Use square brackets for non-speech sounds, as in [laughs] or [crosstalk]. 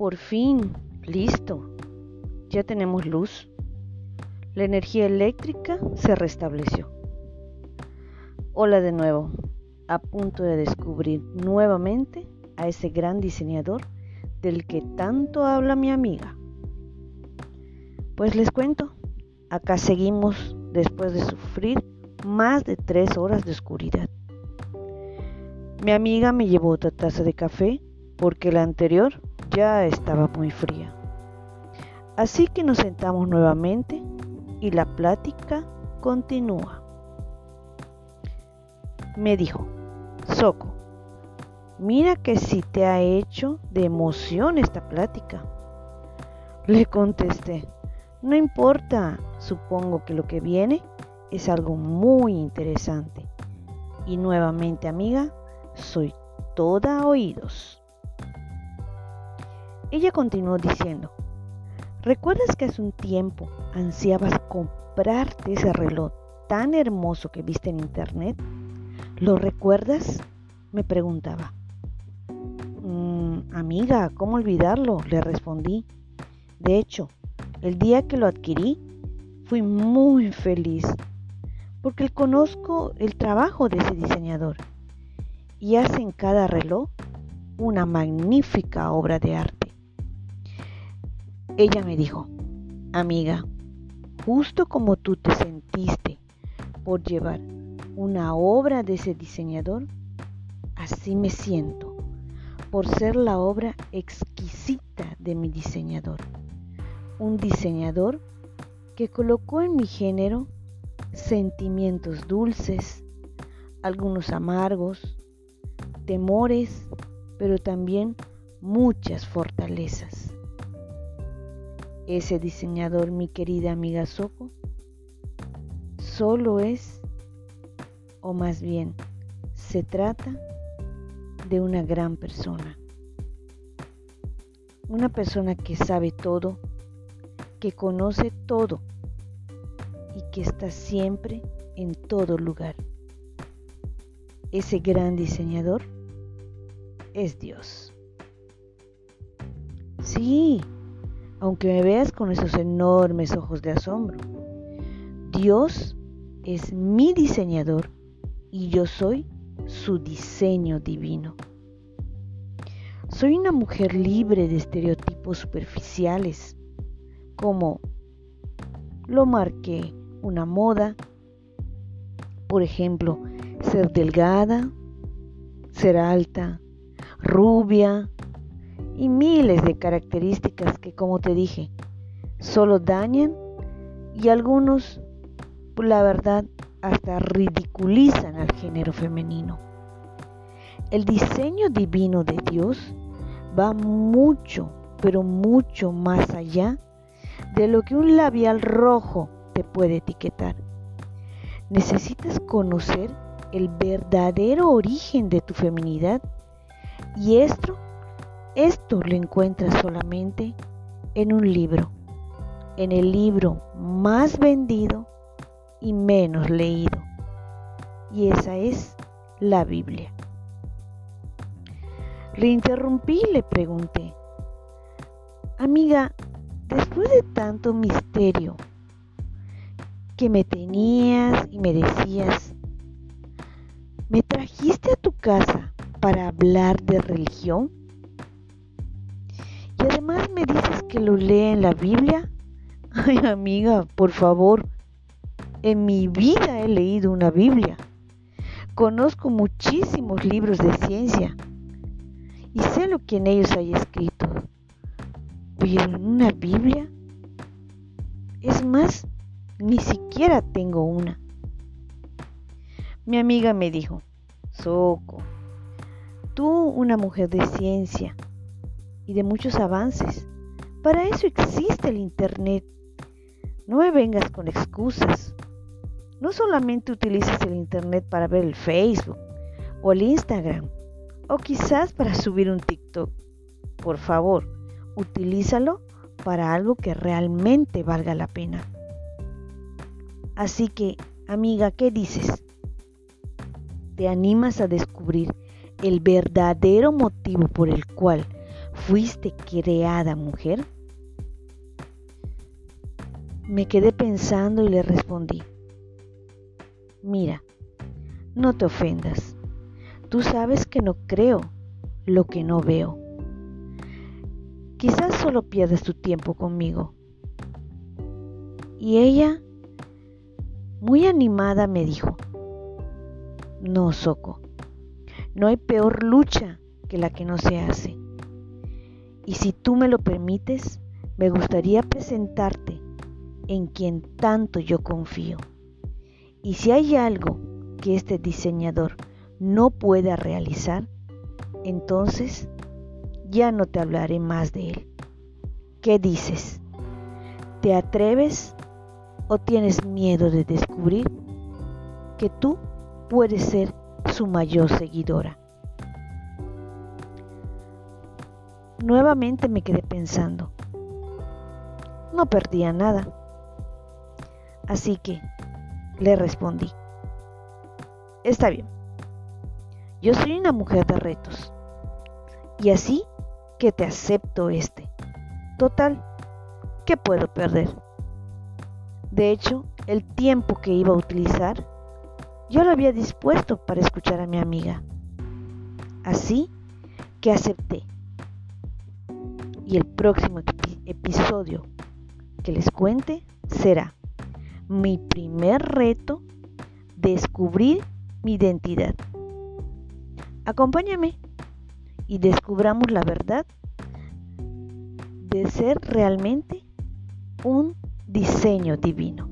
Por fin, listo. Ya tenemos luz. La energía eléctrica se restableció. Hola de nuevo, a punto de descubrir nuevamente a ese gran diseñador del que tanto habla mi amiga. Pues les cuento, acá seguimos después de sufrir más de tres horas de oscuridad. Mi amiga me llevó otra taza de café porque la anterior ya estaba muy fría. Así que nos sentamos nuevamente y la plática continúa. Me dijo, Soco, mira que si te ha hecho de emoción esta plática. Le contesté, no importa, supongo que lo que viene es algo muy interesante. Y nuevamente, amiga, soy toda oídos. Ella continuó diciendo, ¿recuerdas que hace un tiempo ansiabas comprarte ese reloj tan hermoso que viste en internet? ¿Lo recuerdas? me preguntaba. Mm, amiga, ¿cómo olvidarlo? le respondí. De hecho, el día que lo adquirí, fui muy feliz porque conozco el trabajo de ese diseñador y hace en cada reloj una magnífica obra de arte. Ella me dijo, amiga, justo como tú te sentiste por llevar una obra de ese diseñador, así me siento por ser la obra exquisita de mi diseñador. Un diseñador que colocó en mi género sentimientos dulces, algunos amargos, temores, pero también muchas fortalezas. Ese diseñador, mi querida amiga Soco, solo es, o más bien, se trata de una gran persona. Una persona que sabe todo, que conoce todo y que está siempre en todo lugar. Ese gran diseñador es Dios. Sí, aunque me veas con esos enormes ojos de asombro, Dios es mi diseñador y yo soy su diseño divino. Soy una mujer libre de estereotipos superficiales, como lo marqué una moda, por ejemplo, ser delgada, ser alta, rubia y miles de características que, como te dije, solo dañan y algunos, la verdad, hasta ridiculizan al género femenino. El diseño divino de Dios va mucho, pero mucho más allá de lo que un labial rojo te puede etiquetar. Necesitas conocer el verdadero origen de tu feminidad y esto, esto lo encuentras solamente en un libro, en el libro más vendido y menos leído. Y esa es la Biblia. Le interrumpí y le pregunté, amiga, después de tanto misterio que me tenías y me decías, ¿me trajiste a tu casa para hablar de religión? Y además me dices que lo lee en la Biblia. [laughs] Ay, amiga, por favor, en mi vida he leído una Biblia. Conozco muchísimos libros de ciencia y sé lo que en ellos hay escrito. Pero en una Biblia, es más, ni siquiera tengo una. Mi amiga me dijo, Soco, tú una mujer de ciencia y de muchos avances, para eso existe el Internet. No me vengas con excusas. No solamente utilices el Internet para ver el Facebook o el Instagram o quizás para subir un TikTok. Por favor, utilízalo para algo que realmente valga la pena. Así que, amiga, ¿qué dices? ¿Te animas a descubrir el verdadero motivo por el cual fuiste creada mujer? Me quedé pensando y le respondí, mira, no te ofendas, tú sabes que no creo lo que no veo. Quizás solo pierdas tu tiempo conmigo. Y ella, muy animada, me dijo, no, Soco, no hay peor lucha que la que no se hace. Y si tú me lo permites, me gustaría presentarte en quien tanto yo confío. Y si hay algo que este diseñador no pueda realizar, entonces ya no te hablaré más de él. ¿Qué dices? ¿Te atreves o tienes miedo de descubrir que tú puedes ser su mayor seguidora? Nuevamente me quedé pensando. No perdía nada. Así que le respondí. Está bien. Yo soy una mujer de retos. Y así que te acepto este. Total, ¿qué puedo perder? De hecho, el tiempo que iba a utilizar, yo lo había dispuesto para escuchar a mi amiga. Así que acepté. Y el próximo episodio que les cuente será mi primer reto, descubrir mi identidad. Acompáñame y descubramos la verdad de ser realmente un diseño divino.